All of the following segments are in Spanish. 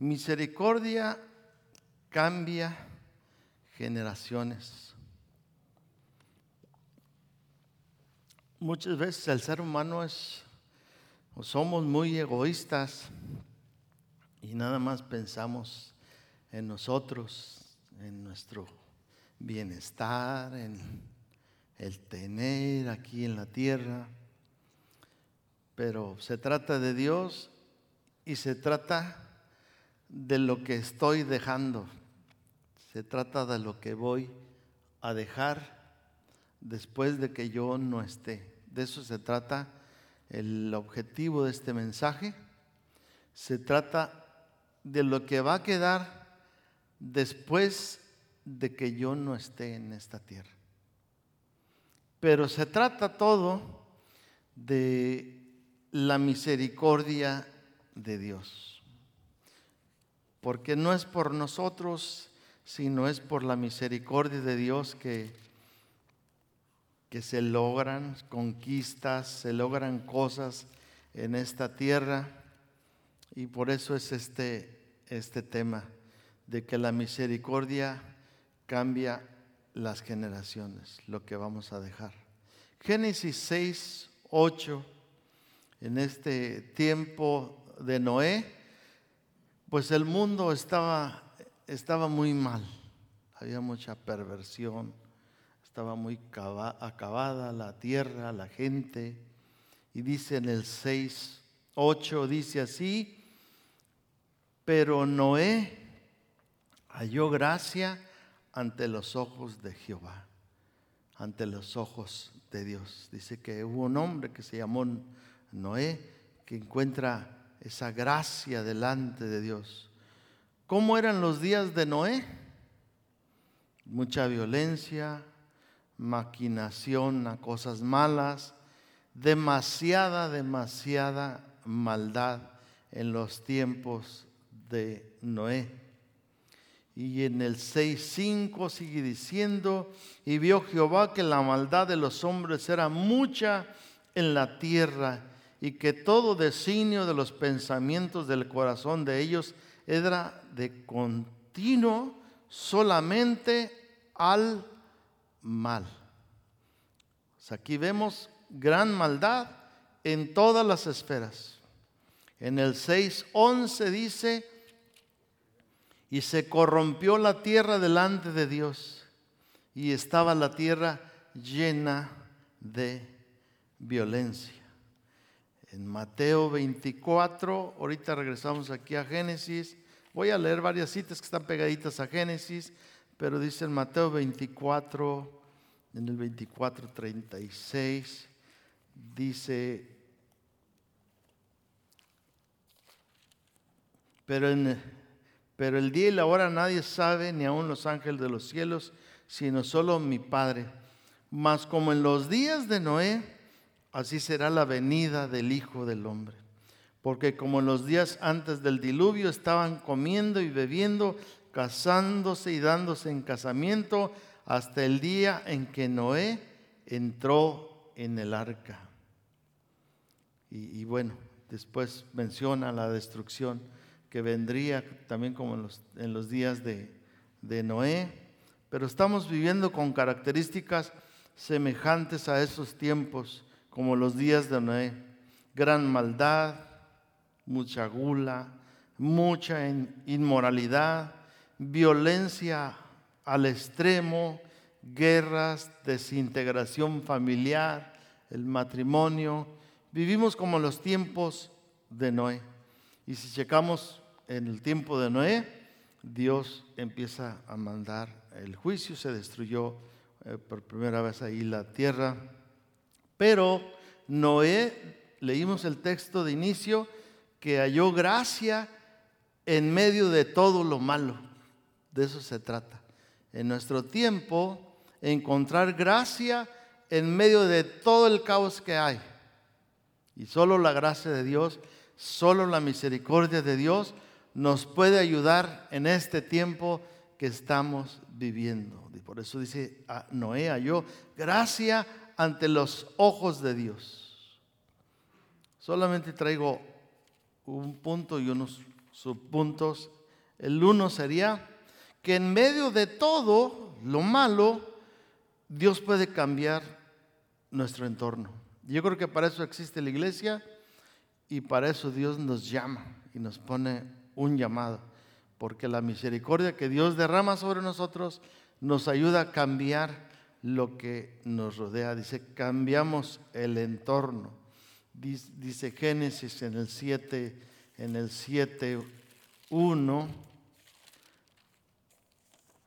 Misericordia cambia generaciones. Muchas veces el ser humano es, o somos muy egoístas y nada más pensamos en nosotros, en nuestro bienestar, en el tener aquí en la tierra. Pero se trata de Dios y se trata de lo que estoy dejando. Se trata de lo que voy a dejar después de que yo no esté. De eso se trata el objetivo de este mensaje. Se trata de lo que va a quedar después de que yo no esté en esta tierra. Pero se trata todo de la misericordia de Dios. Porque no es por nosotros, sino es por la misericordia de Dios que, que se logran conquistas, se logran cosas en esta tierra. Y por eso es este, este tema de que la misericordia cambia las generaciones, lo que vamos a dejar. Génesis 6, 8, en este tiempo de Noé, pues el mundo estaba, estaba muy mal, había mucha perversión, estaba muy acabada la tierra, la gente, y dice en el 6, 8, dice así, pero Noé halló gracia ante los ojos de Jehová, ante los ojos de Dios. Dice que hubo un hombre que se llamó Noé que encuentra esa gracia delante de Dios. ¿Cómo eran los días de Noé? Mucha violencia, maquinación a cosas malas, demasiada, demasiada maldad en los tiempos de Noé. Y en el 6.5 sigue diciendo, y vio Jehová que la maldad de los hombres era mucha en la tierra y que todo designio de los pensamientos del corazón de ellos era de continuo solamente al mal. aquí vemos gran maldad en todas las esferas. En el 6.11 dice, y se corrompió la tierra delante de Dios y estaba la tierra llena de violencia. En Mateo 24, ahorita regresamos aquí a Génesis, voy a leer varias citas que están pegaditas a Génesis, pero dice en Mateo 24, en el 24, 36, dice, pero en pero el día y la hora nadie sabe, ni aun los ángeles de los cielos, sino solo mi Padre. Mas como en los días de Noé, así será la venida del Hijo del Hombre. Porque como en los días antes del diluvio estaban comiendo y bebiendo, casándose y dándose en casamiento, hasta el día en que Noé entró en el arca. Y, bueno, después menciona la destrucción que vendría también como en los, días de Noé, pero estamos viviendo con características semejantes a esos tiempos, como los días de Noé. Gran maldad, mucha gula, mucha inmoralidad, violencia al extremo, guerras, desintegración familiar, el matrimonio. Vivimos como los tiempos de Noé. Y si checamos en el tiempo de Noé, Dios empieza a mandar el juicio, se destruyó eh, por primera vez ahí la tierra. Pero Noé, leímos el texto de inicio, que halló gracia en medio de todo lo malo. De eso se trata. En nuestro tiempo, encontrar gracia en medio de todo el caos que hay. Y solo la gracia de Dios, solo la misericordia de Dios nos puede ayudar en este tiempo que estamos viviendo. Y por eso dice a Noé, yo gracia ante los ojos de Dios. Solamente traigo un punto y unos subpuntos. El uno sería que en medio de todo lo malo, Dios puede cambiar nuestro entorno. Yo creo que para eso existe la iglesia y para eso Dios nos llama y nos pone un llamado. Porque la misericordia que Dios derrama sobre nosotros nos ayuda a cambiar lo que nos rodea. Dice, cambiamos el entorno. Dice, Génesis en el 7, en el 7, 1.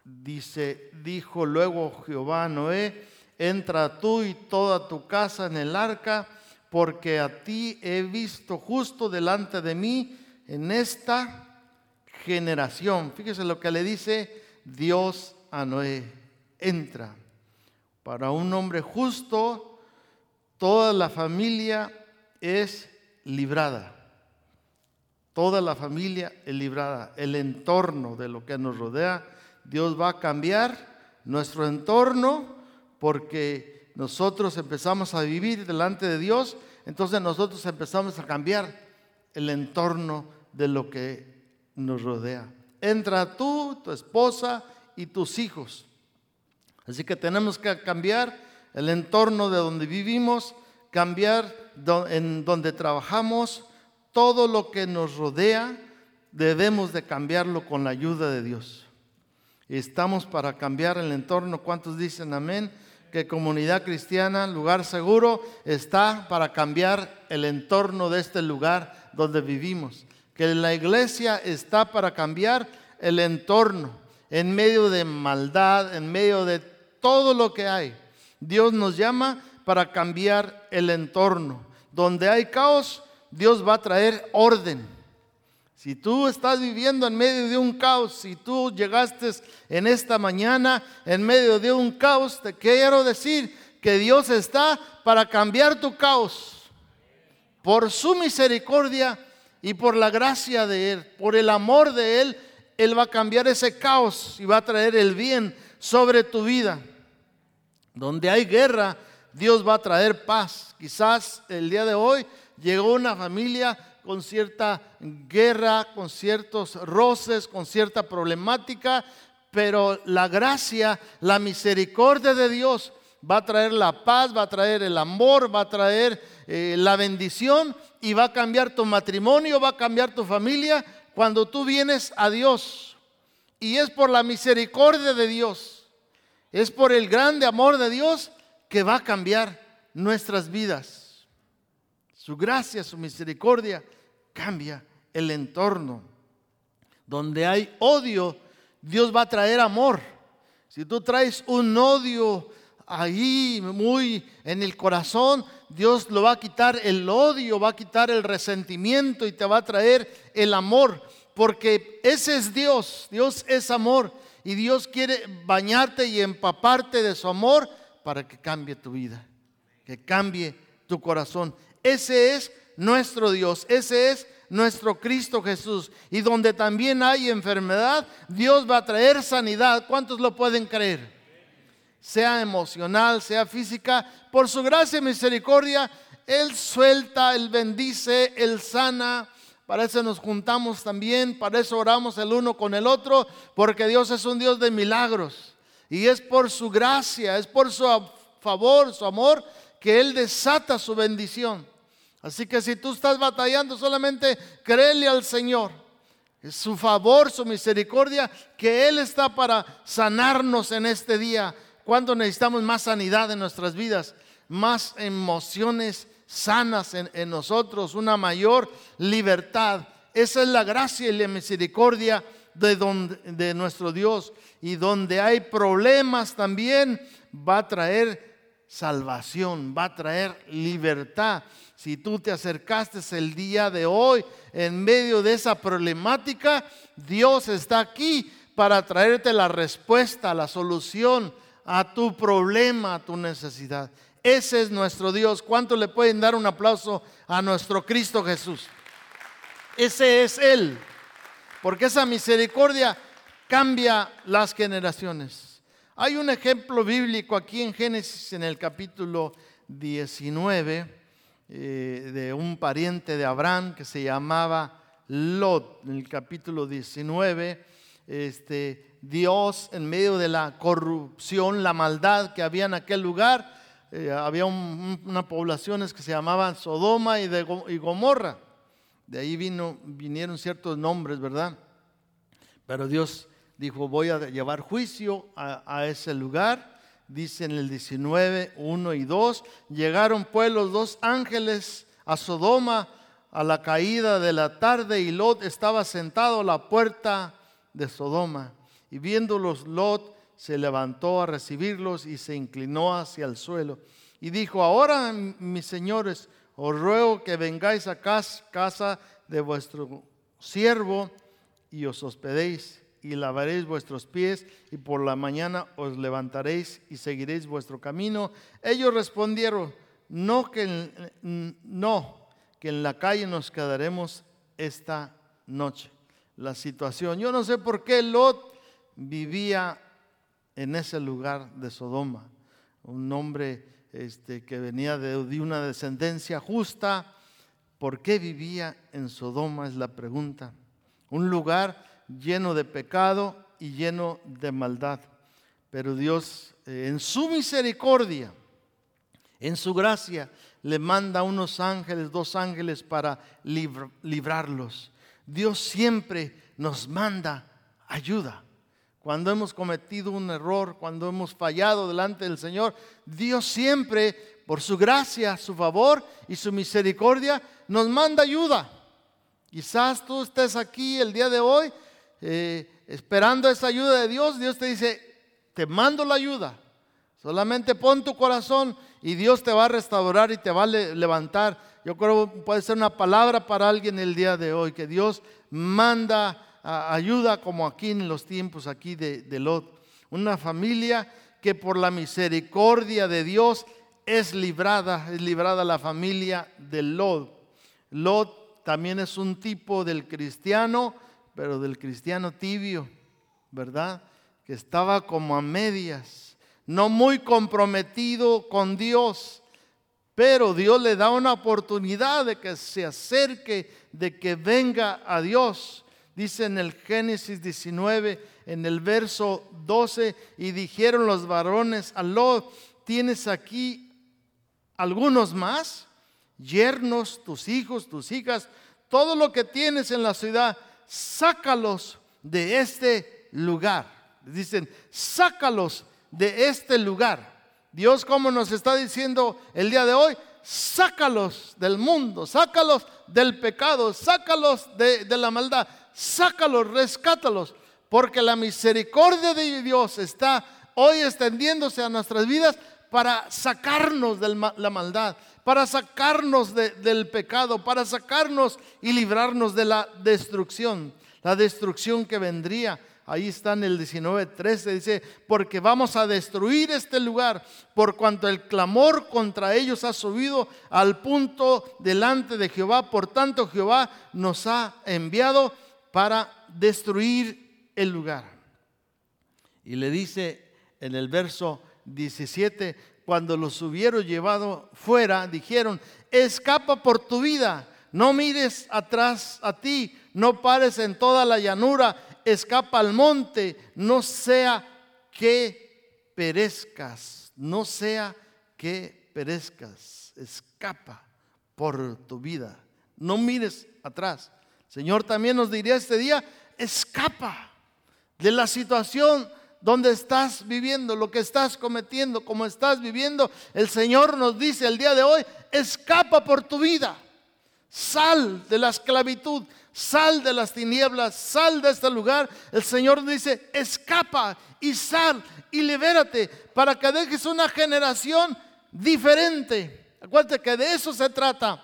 Dice, dijo luego Jehová a Noé, entra tú y toda tu casa en el arca, porque a ti he visto justo delante de mí en esta generación. Fíjese lo que le dice Dios a Noé, entra. Para un hombre justo, toda la familia es librada. Toda la familia es librada. El entorno de lo que nos rodea, Dios va a cambiar nuestro entorno porque nosotros empezamos a vivir delante de Dios, entonces nosotros empezamos a cambiar el entorno de lo que nos rodea. Entra tú, tu esposa y tus hijos. Así que tenemos que cambiar el entorno de donde vivimos, cambiar en donde trabajamos, todo lo que nos rodea, debemos de cambiarlo con la ayuda de Dios. Estamos para cambiar el entorno. ¿Cuántos dicen amén? Que comunidad cristiana, lugar seguro, está para cambiar el entorno de este lugar donde vivimos. Que la iglesia está para cambiar el entorno en medio de maldad, en medio de todo lo que hay. Dios nos llama para cambiar el entorno. Donde hay caos, Dios va a traer orden. Si tú estás viviendo en medio de un caos, si tú llegaste en esta mañana en medio de un caos, te quiero decir que Dios está para cambiar tu caos. Por su misericordia y por la gracia de Él, por el amor de Él, Él va a cambiar ese caos y va a traer el bien sobre tu vida. Donde hay guerra, Dios va a traer paz. Quizás el día de hoy llegó una familia con cierta guerra, con ciertos roces, con cierta problemática, pero la gracia, la misericordia de Dios va a traer la paz, va a traer el amor, va a traer eh, la bendición y va a cambiar tu matrimonio, va a cambiar tu familia cuando tú vienes a Dios. Y es por la misericordia de Dios es por el grande amor de Dios que va a cambiar nuestras vidas. Su gracia, su misericordia cambia el entorno. Donde hay odio, Dios va a traer amor. Si tú traes un odio ahí muy en el corazón, Dios lo va a quitar el odio, va a quitar el resentimiento y te va a traer el amor. Porque ese es Dios, Dios es amor y Dios quiere bañarte y empaparte de su amor para que cambie tu vida, que cambie tu corazón. Ese es nuestro Dios, ese es nuestro Cristo Jesús. Y donde también hay enfermedad, Dios va a traer sanidad. ¿Cuántos lo pueden creer? Sea emocional, sea física, por su gracia y misericordia, Él suelta, Él bendice, Él sana, para eso nos juntamos también, para eso oramos el uno con el otro, porque Dios es un Dios de milagros. Y es por su gracia, es por su favor, su amor, que Él desata su bendición. Así que si tú estás batallando, solamente créele al Señor. Es su favor, su misericordia, que Él está para sanarnos en este día. Cuando necesitamos más sanidad en nuestras vidas, más emociones sanas en, nosotros, una mayor libertad. Esa es la gracia y la misericordia de, donde, de nuestro Dios. Y donde hay problemas también va a traer salvación, va a traer libertad. Si tú te acercaste el día de hoy en medio de esa problemática, Dios está aquí para traerte la respuesta, la solución a tu problema, a tu necesidad. Ese es nuestro Dios. ¿Cuánto le pueden dar un aplauso a nuestro Cristo Jesús? Ese es Él. Porque esa misericordia cambia las generaciones. Hay un ejemplo bíblico aquí en Génesis en el capítulo 19 eh, de un pariente de Abraham que se llamaba Lot. En el capítulo 19, este, Dios en medio de la corrupción, la maldad que había en aquel lugar, eh, había unas poblaciones que se llamaban Sodoma y, de, y Gomorra. De ahí vino, vinieron ciertos nombres, ¿verdad? Pero Dios dijo, voy a llevar juicio a, ese lugar. Dice en el 19, 1 y 2, llegaron pues los dos ángeles a Sodoma a la caída de la tarde y Lot estaba sentado a la puerta de Sodoma. Y viéndolos, Lot se levantó a recibirlos y se inclinó hacia el suelo. Y dijo, ahora mis señores, os ruego que vengáis a casa de vuestro siervo y os hospedéis y lavaréis vuestros pies y por la mañana os levantaréis y seguiréis vuestro camino. Ellos respondieron, no que no, que en la calle nos quedaremos esta noche. La situación, yo no sé por qué Lot vivía en ese lugar de Sodoma, un hombre este, que venía de, una descendencia justa. ¿Por qué vivía en Sodoma? Es la pregunta. Un lugar lleno de pecado y lleno de maldad. Pero Dios, eh, en su misericordia, en su gracia, le manda unos ángeles, dos ángeles para librarlos. Dios siempre nos manda ayuda. Cuando hemos cometido un error, cuando hemos fallado delante del Señor, Dios siempre, por su gracia, su favor y su misericordia, nos manda ayuda. Quizás tú estés aquí el día de hoy eh, esperando esa ayuda de Dios, Dios te dice, te mando la ayuda. Solamente pon tu corazón y Dios te va a restaurar y te va a levantar. Yo creo que puede ser una palabra para alguien el día de hoy, que Dios manda ayuda como aquí en los tiempos aquí de, de Lot. Una familia que por la misericordia de Dios es librada, es librada la familia de Lot. Lot también es un tipo del cristiano pero del cristiano tibio, ¿verdad? Que estaba como a medias, no muy comprometido con Dios, pero Dios le da una oportunidad de que se acerque, de que venga a Dios. Dice en el Génesis 19, en el verso 12, y dijeron los varones a ¿tienes aquí algunos más? Yernos, tus hijos, tus hijas, todo lo que tienes en la ciudad sácalos de este lugar. Dicen, sácalos de este lugar. Dios como nos está diciendo el día de hoy, sácalos del mundo, sácalos del pecado, sácalos de, la maldad, sácalos, rescátalos, porque la misericordia de Dios está hoy extendiéndose a nuestras vidas para sacarnos de la maldad, para sacarnos del pecado, para sacarnos y librarnos de la destrucción, la destrucción que vendría. Ahí está en el 19:13, dice, porque vamos a destruir este lugar, por cuanto el clamor contra ellos ha subido al punto delante de Jehová. Por tanto, Jehová nos ha enviado para destruir el lugar. Y le dice en el verso 17, cuando los hubieron llevado fuera, dijeron, escapa por tu vida, no mires atrás a ti, no pares en toda la llanura, escapa al monte, no sea que perezcas, no sea que perezcas, escapa por tu vida, no mires atrás. Señor también nos diría este día, escapa de la situación donde estás viviendo, lo que estás cometiendo, como estás viviendo, el Señor nos dice el día de hoy, escapa por tu vida. Sal de la esclavitud, sal de las tinieblas, sal de este lugar. El Señor dice, escapa y sal y libérate para que dejes una generación diferente. Acuérdate que de eso se trata,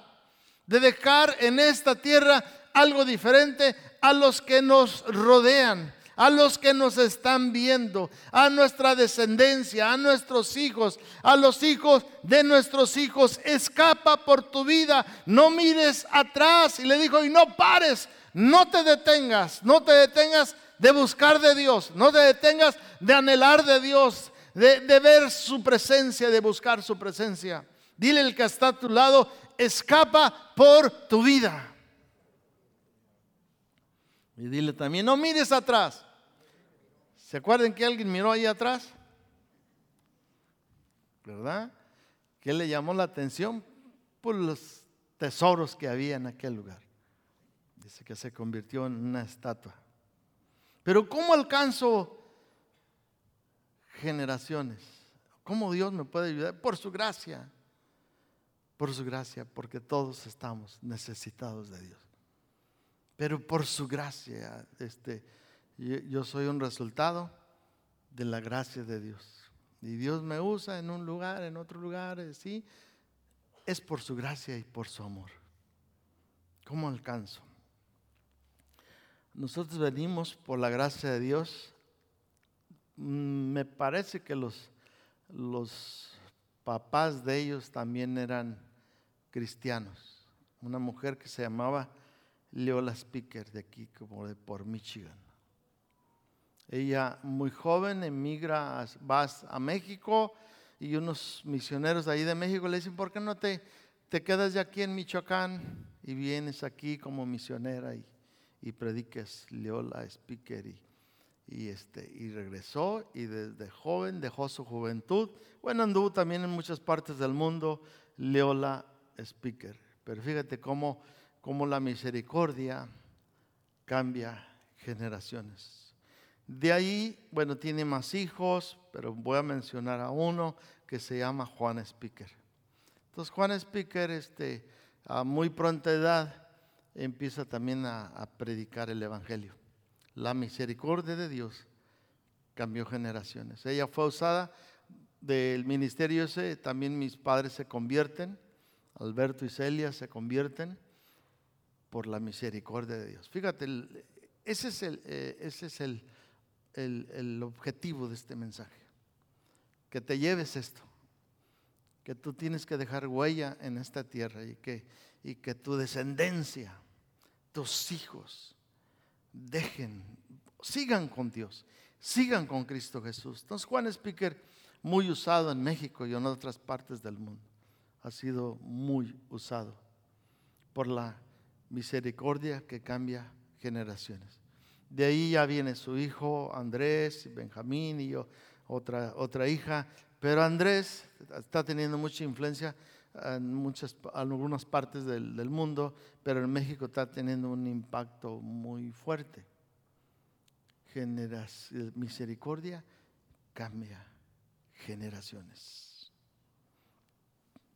de dejar en esta tierra algo diferente a los que nos rodean a los que nos están viendo, a nuestra descendencia, a nuestros hijos, a los hijos de nuestros hijos. Escapa por tu vida, no mires atrás. Y le dijo, y no pares, no te detengas, no te detengas de buscar de Dios, no te detengas de anhelar de Dios, de, de ver su presencia, de buscar su presencia. Dile el que está a tu lado, escapa por tu vida. Y dile también, no mires atrás. ¿Se acuerdan que alguien miró ahí atrás? ¿Verdad? ¿Qué le llamó la atención? Por los tesoros que había en aquel lugar. Dice que se convirtió en una estatua. Pero ¿cómo alcanzo generaciones? ¿Cómo Dios me puede ayudar? Por su gracia. Por su gracia, porque todos estamos necesitados de Dios. Pero por su gracia, este, yo soy un resultado de la gracia de Dios. Y Dios me usa en un lugar, en otro lugar, ¿sí? Es por su gracia y por su amor. ¿Cómo alcanzo? Nosotros venimos por la gracia de Dios. Mm, me parece que los, los papás de ellos también eran cristianos. Una mujer que se llamaba Leola Speaker, de aquí, como de por Michigan. Ella, muy joven, emigra, va a México y unos misioneros de ahí de México le dicen, ¿por qué no te, te quedas ya aquí en Michoacán y vienes aquí como misionera y, y prediques? Leola Speaker y, y, este, y regresó y desde joven dejó su juventud. Bueno, anduvo también en muchas partes del mundo, Leola Speaker. Pero fíjate cómo, cómo la misericordia cambia generaciones. De ahí, bueno, tiene más hijos, pero voy a mencionar a uno que se llama Juan Speaker. Entonces Juan Speaker, este, a muy pronta edad, empieza también a, predicar el Evangelio. La misericordia de Dios cambió generaciones. Ella fue usada del ministerio ese, también mis padres se convierten, Alberto y Celia se convierten por la misericordia de Dios. Fíjate, ese es el, eh, ese es el, el, objetivo de este mensaje. Que te lleves esto. Que tú tienes que dejar huella en esta tierra y que, y que tu descendencia, tus hijos, dejen, sigan con Dios, sigan con Cristo Jesús. Entonces Juan Speaker, muy usado en México y en otras partes del mundo, ha sido muy usado por la misericordia que cambia generaciones. De ahí ya viene su hijo Andrés, Benjamín y yo, otra, otra hija. Pero Andrés está teniendo mucha influencia en, muchas, algunas partes del, del mundo, pero en México está teniendo un impacto muy fuerte. misericordia cambia generaciones.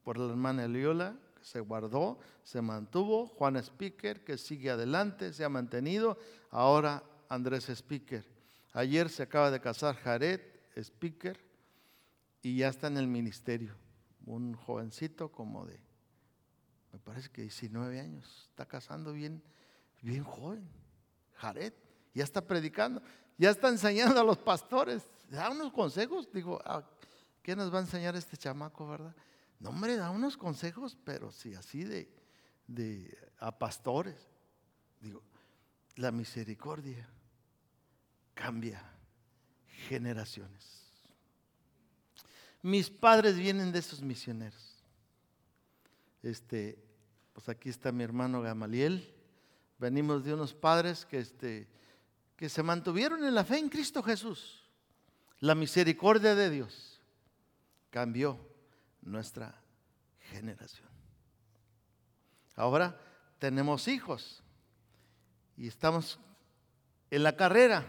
Por la hermana Eliola, se guardó, se mantuvo. Juan Speaker, que sigue adelante, se ha mantenido. Ahora Andrés Speaker. Ayer se acaba de casar Jared Speaker y ya está en el ministerio. Un jovencito como de, me parece que 19 años, está casando bien, bien joven. Jared, ya está predicando, ya está enseñando a los pastores. Da unos consejos, digo, ah, ¿qué nos va a enseñar este chamaco, verdad? No, hombre, da unos consejos, pero sí, así de, de a pastores. Digo, la misericordia cambia generaciones. Mis padres vienen de esos misioneros. Este, pues aquí está mi hermano Gamaliel. Venimos de unos padres que, este, que se mantuvieron en la fe en Cristo Jesús. La misericordia de Dios cambió nuestra generación. Ahora tenemos hijos y estamos en la carrera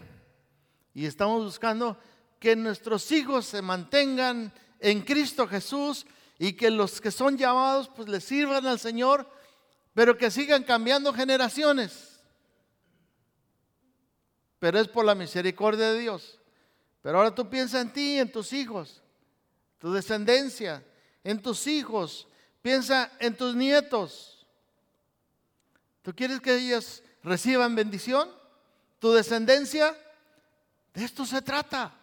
y estamos buscando que nuestros hijos se mantengan en Cristo Jesús y que los que son llamados pues les sirvan al Señor, pero que sigan cambiando generaciones. Pero es por la misericordia de Dios. Pero ahora tú piensa en ti, en tus hijos, tu descendencia, en tus hijos, piensa en tus nietos. ¿Tú quieres que ellos reciban bendición? ¿Tu descendencia? De esto se trata,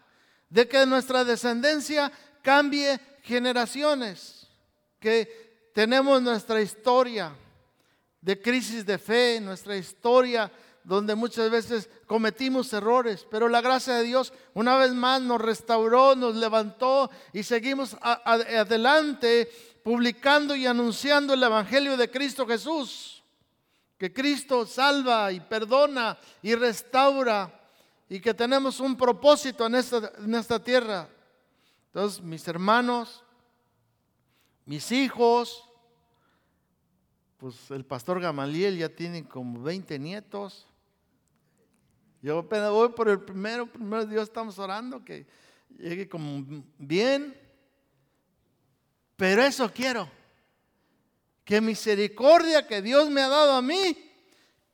de que nuestra descendencia cambie generaciones, que tenemos nuestra historia de crisis de fe, nuestra historia donde muchas veces cometimos errores, pero la gracia de Dios una vez más nos restauró, nos levantó y seguimos adelante publicando y anunciando el Evangelio de Cristo Jesús, que Cristo salva y perdona y restaura y que tenemos un propósito en esta, en esta tierra. Entonces, mis hermanos, mis hijos, pues el pastor Gamaliel ya tiene como 20 nietos. Yo voy por el primero, primero Dios estamos orando que llegue como bien. Pero eso quiero, que misericordia que Dios me ha dado a mí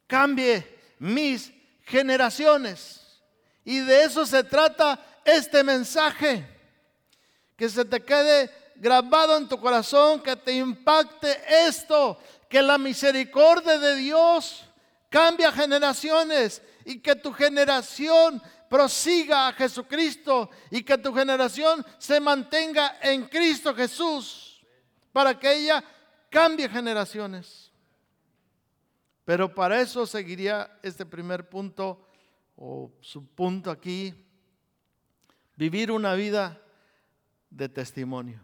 cambie mis generaciones. Y de eso se trata este mensaje, que se te quede grabado en tu corazón, que te impacte esto, que la misericordia de Dios cambia generaciones y que tu generación prosiga a Jesucristo y que tu generación se mantenga en Cristo Jesús para que ella cambie generaciones. Pero para eso seguiría este primer punto o su punto aquí, vivir una vida de testimonio.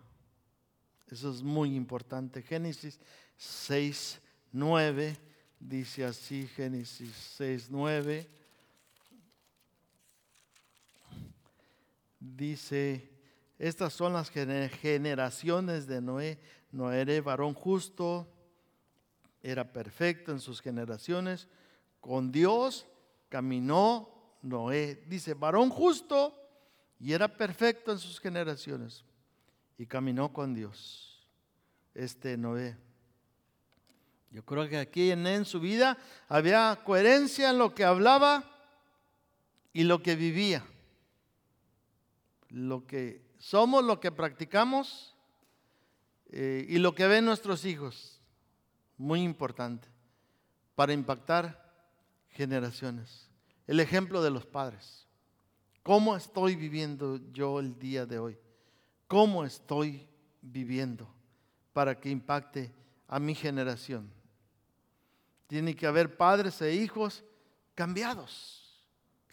Eso es muy importante. Génesis 6, 9 dice así, Génesis 6, 9. Dice, estas son las generaciones de Noé. Noé era varón justo, era perfecto en sus generaciones. Con Dios caminó Noé. Dice, varón justo y era perfecto en sus generaciones. Y caminó con Dios. Este Noé. Yo creo que aquí en, su vida había coherencia en lo que hablaba y lo que vivía lo que somos, lo que practicamos eh, y lo que ven nuestros hijos. Muy importante para impactar generaciones. El ejemplo de los padres. ¿Cómo estoy viviendo yo el día de hoy? ¿Cómo estoy viviendo para que impacte a mi generación? Tiene que haber padres e hijos cambiados.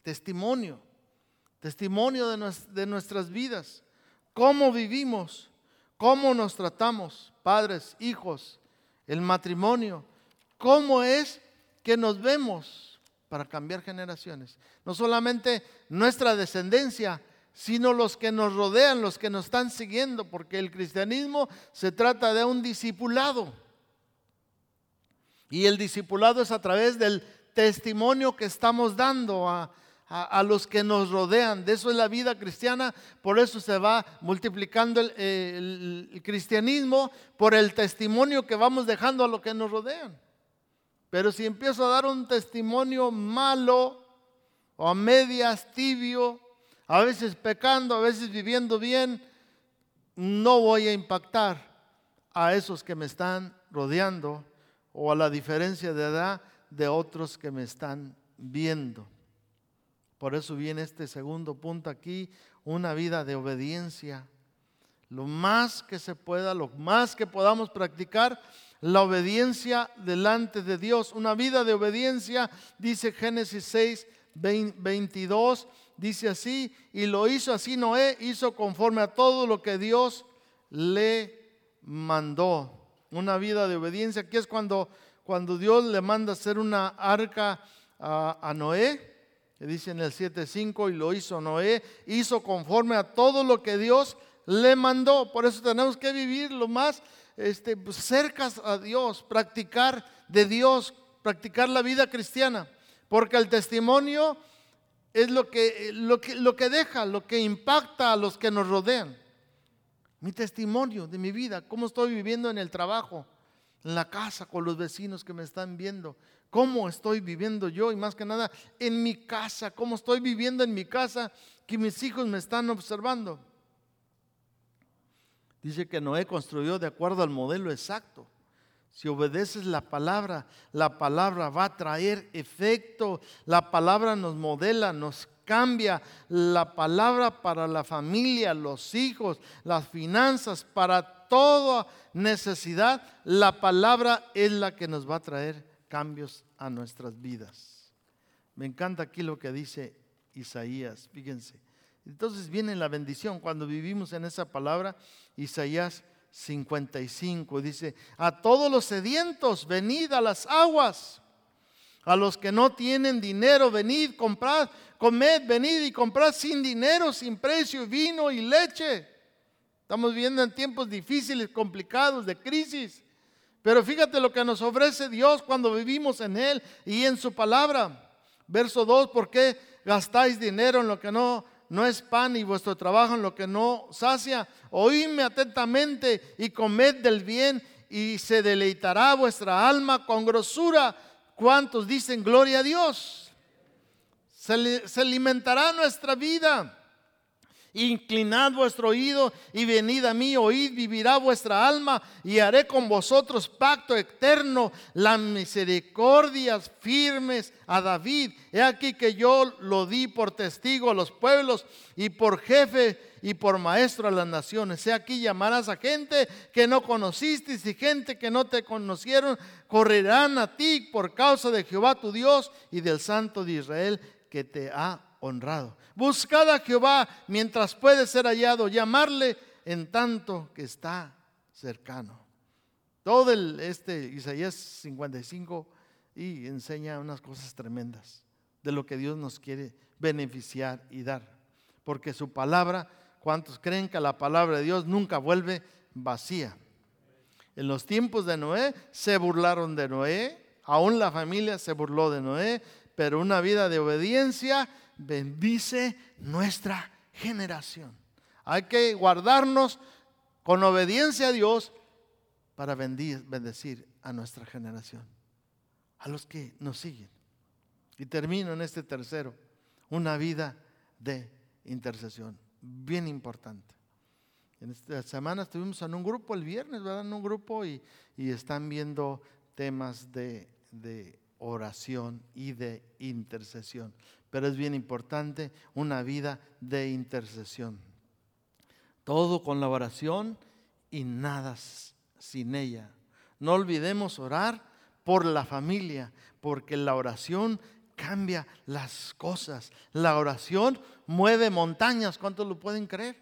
Testimonio testimonio de, nuestras vidas, cómo vivimos, cómo nos tratamos, padres, hijos, el matrimonio, cómo es que nos vemos para cambiar generaciones. No solamente nuestra descendencia, sino los que nos rodean, los que nos están siguiendo, porque el cristianismo se trata de un discipulado. Y el discipulado es a través del testimonio que estamos dando a, a, los que nos rodean. De eso es la vida cristiana, por eso se va multiplicando el, cristianismo, por el testimonio que vamos dejando a los que nos rodean. Pero si empiezo a dar un testimonio malo o a medias, tibio, a veces pecando, a veces viviendo bien, no voy a impactar a esos que me están rodeando o a la diferencia de edad de otros que me están viendo. Por eso viene este segundo punto aquí, una vida de obediencia. Lo más que se pueda, lo más que podamos practicar, la obediencia delante de Dios. Una vida de obediencia, dice Génesis 6, 22, dice así, y lo hizo así Noé, hizo conforme a todo lo que Dios le mandó. Una vida de obediencia, aquí es cuando, cuando Dios le manda hacer una arca a, Noé dice en el 7.5, y lo hizo Noé, hizo conforme a todo lo que Dios le mandó. Por eso tenemos que vivir lo más este, pues, cerca a Dios, practicar de Dios, practicar la vida cristiana. Porque el testimonio es lo que, lo que, lo que deja, lo que impacta a los que nos rodean. Mi testimonio de mi vida, cómo estoy viviendo en el trabajo, en la casa, con los vecinos que me están viendo, cómo estoy viviendo yo y más que nada en mi casa, cómo estoy viviendo en mi casa que mis hijos me están observando. Dice que Noé construyó de acuerdo al modelo exacto. Si obedeces la palabra, la palabra va a traer efecto. La palabra nos modela, nos cambia. La palabra para la familia, los hijos, las finanzas, para toda necesidad, la palabra es la que nos va a traer cambios a nuestras vidas. Me encanta aquí lo que dice Isaías, fíjense. Entonces viene la bendición cuando vivimos en esa palabra, Isaías 55, dice, a todos los sedientos, venid a las aguas. A los que no tienen dinero, venid, comprad, comed, venid y comprad sin dinero, sin precio, vino y leche. Estamos viviendo en tiempos difíciles, complicados, de crisis. Pero fíjate lo que nos ofrece Dios cuando vivimos en Él y en su palabra. Verso 2, ¿por qué gastáis dinero en lo que no, no es pan y vuestro trabajo en lo que no sacia? Oídme atentamente y comed del bien y se deleitará vuestra alma con grosura ¿Cuántos dicen gloria a Dios? Se, alimentará nuestra vida. Inclinad vuestro oído y venid a mí, oíd, vivirá vuestra alma y haré con vosotros pacto eterno, las misericordias firmes a David. He aquí que yo lo di por testigo a los pueblos y por jefe y por maestro a las naciones. He aquí llamarás a gente que no conociste y gente que no te conocieron, correrán a ti por causa de Jehová tu Dios y del Santo de Israel que te ha honrado. Buscad a Jehová mientras puede ser hallado, llamarle en tanto que está cercano. Todo el, este Isaías 55 y enseña unas cosas tremendas de lo que Dios nos quiere beneficiar y dar, porque su palabra ¿Cuántos creen que la palabra de Dios nunca vuelve vacía? En los tiempos de Noé se burlaron de Noé, aún la familia se burló de Noé, pero una vida de obediencia bendice nuestra generación. Hay que guardarnos con obediencia a Dios para bendecir a nuestra generación, a los que nos siguen. Y termino en este tercero, una vida de intercesión bien importante. En esta semana estuvimos en un grupo el viernes, ¿verdad? En un grupo y, están viendo temas de, de oración y de intercesión. Pero es bien importante una vida de intercesión. Todo con la oración y nada sin ella. No olvidemos orar por la familia, porque la oración cambia las cosas. La oración mueve montañas. ¿Cuántos lo pueden creer?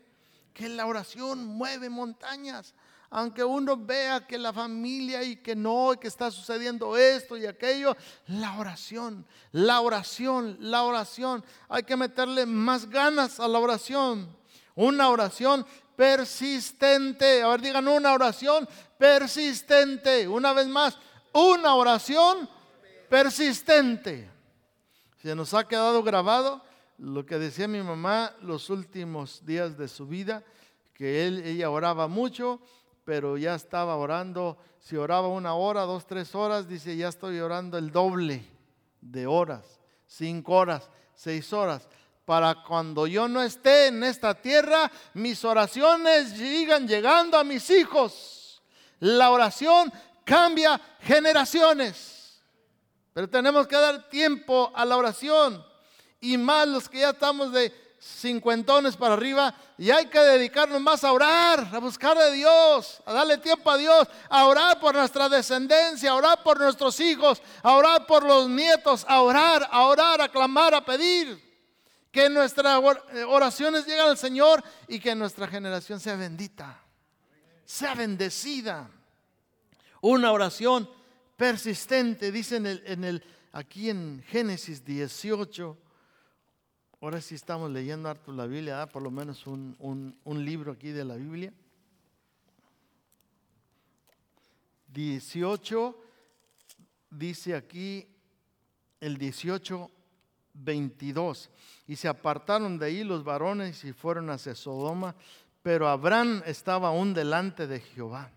Que la oración mueve montañas. Aunque uno vea que la familia y que no, y que está sucediendo esto y aquello, la oración, la oración, la oración. Hay que meterle más ganas a la oración. Una oración persistente. A ver, digan una oración persistente. Una vez más, una oración persistente. Se nos ha quedado grabado lo que decía mi mamá los últimos días de su vida, que él, ella oraba mucho, pero ya estaba orando, si oraba una hora, dos, tres horas, dice, ya estoy orando el doble de horas, cinco horas, seis horas. Para cuando yo no esté en esta tierra, mis oraciones sigan llegando a mis hijos. La oración cambia generaciones. Pero tenemos que dar tiempo a la oración. Y más los que ya estamos de cincuentones para arriba, y hay que dedicarnos más a orar, a buscar a Dios, a darle tiempo a Dios, a orar por nuestra descendencia, a orar por nuestros hijos, a orar por los nietos, a orar, a orar, a clamar, a pedir. Que nuestras eh, oraciones lleguen al Señor y que nuestra generación sea bendita, sea bendecida. Una oración persistente, dice en el, aquí en Génesis 18. Ahora sí estamos leyendo harto la Biblia, por lo menos un, un libro aquí de la Biblia. 18, dice aquí el 18, 22. Y se apartaron de ahí los varones y fueron hacia Sodoma, pero Abraham estaba aún delante de Jehová.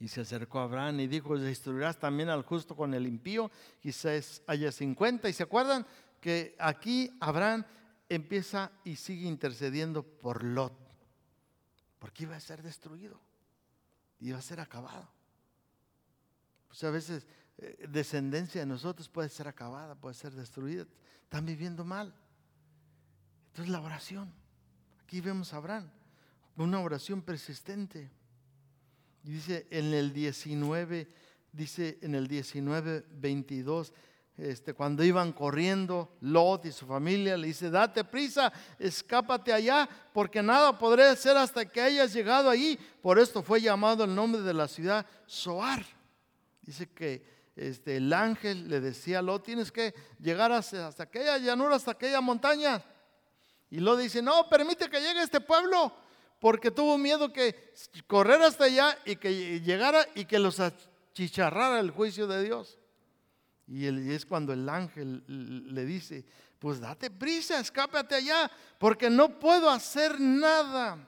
Y se acercó a Abraham y dijo, destruirás también al justo con el impío. Quizás haya 50. Y se acuerdan que aquí Abraham empieza y sigue intercediendo por Lot. Porque iba a ser destruido. Iba a ser acabado. Pues a veces eh, descendencia de nosotros puede ser acabada, puede ser destruida. Están viviendo mal. Entonces la oración. Aquí vemos a Abraham. Una oración persistente. Y dice en el 19, dice en el 19, 22, este, cuando iban corriendo, Lot y su familia le dice, date prisa, escápate allá, porque nada podré hacer hasta que hayas llegado allí. Por esto fue llamado el nombre de la ciudad Soar. Dice que este, el ángel le decía, lo tienes que llegar hasta, hasta aquella llanura, hasta aquella montaña. Y lo dice, no, permite que llegue este pueblo, porque tuvo miedo que correr hasta allá y que llegara y que los achicharrara el juicio de Dios. Y es cuando el ángel le dice, pues date prisa, escápate allá, porque no puedo hacer nada.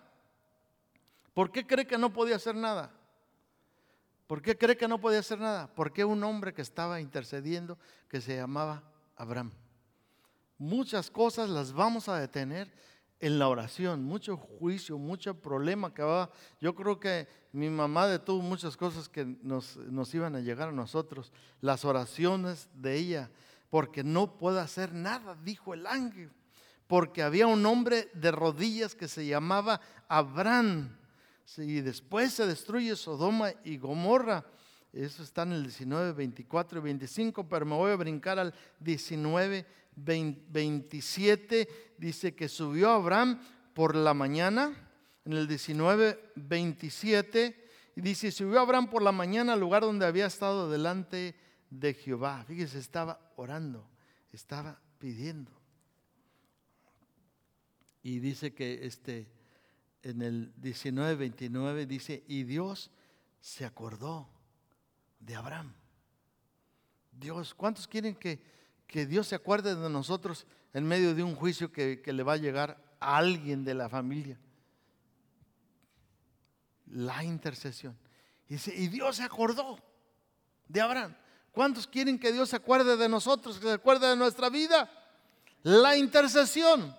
¿Por qué cree que no podía hacer nada? ¿Por qué cree que no podía hacer nada? Porque un hombre que estaba intercediendo que se llamaba Abraham. Muchas cosas las vamos a detener en la oración, mucho juicio, mucho problema que va. Yo creo que mi mamá detuvo muchas cosas que nos, nos iban a llegar a nosotros, las oraciones de ella, porque no puede hacer nada, dijo el ángel, porque había un hombre de rodillas que se llamaba Abraham y después se destruye Sodoma y Gomorra. Eso está en el 19, 24 y 25, pero me voy a brincar al 19, 27. Dice que subió Abraham por la mañana. En el 19, 27, y dice, subió Abraham por la mañana al lugar donde había estado delante de Jehová. Fíjese, estaba orando, estaba pidiendo. Y dice que este en el 19, 29 dice, y Dios se acordó de Abraham. Dios, ¿cuántos quieren que, que Dios se acuerde de nosotros en medio de un juicio que, que le va a llegar a alguien de la familia? La intercesión. Dice, y Dios se acordó de Abraham. ¿Cuántos quieren que Dios se acuerde de nosotros, que se acuerde de nuestra vida? La intercesión.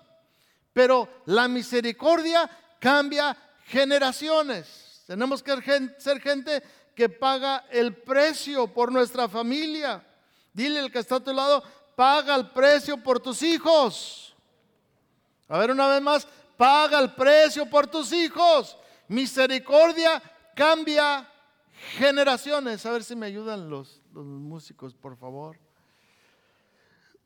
Pero la misericordia cambia generaciones. Tenemos que ser gente que paga el precio por nuestra familia. Dile al que está a tu lado, paga el precio por tus hijos. A ver una vez más, paga el precio por tus hijos. Misericordia cambia generaciones. A ver si me ayudan los, los músicos, por favor.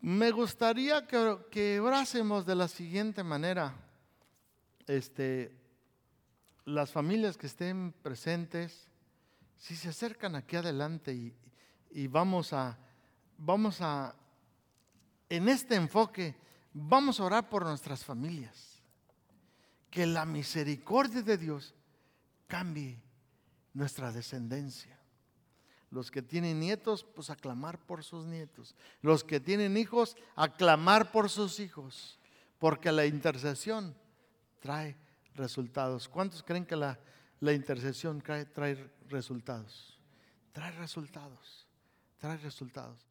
Me gustaría que, que orásemos de la siguiente manera este, las familias que estén presentes, si se acercan aquí adelante y, vamos a, vamos a, en este enfoque, vamos a orar por nuestras familias. Que la misericordia de Dios cambie nuestra descendencia. Los que tienen nietos, pues aclamar por sus nietos. Los que tienen hijos, aclamar por sus hijos. Porque la intercesión trae resultados. ¿Cuántos creen que la, la intercesión trae, trae resultados? Trae resultados, trae resultados.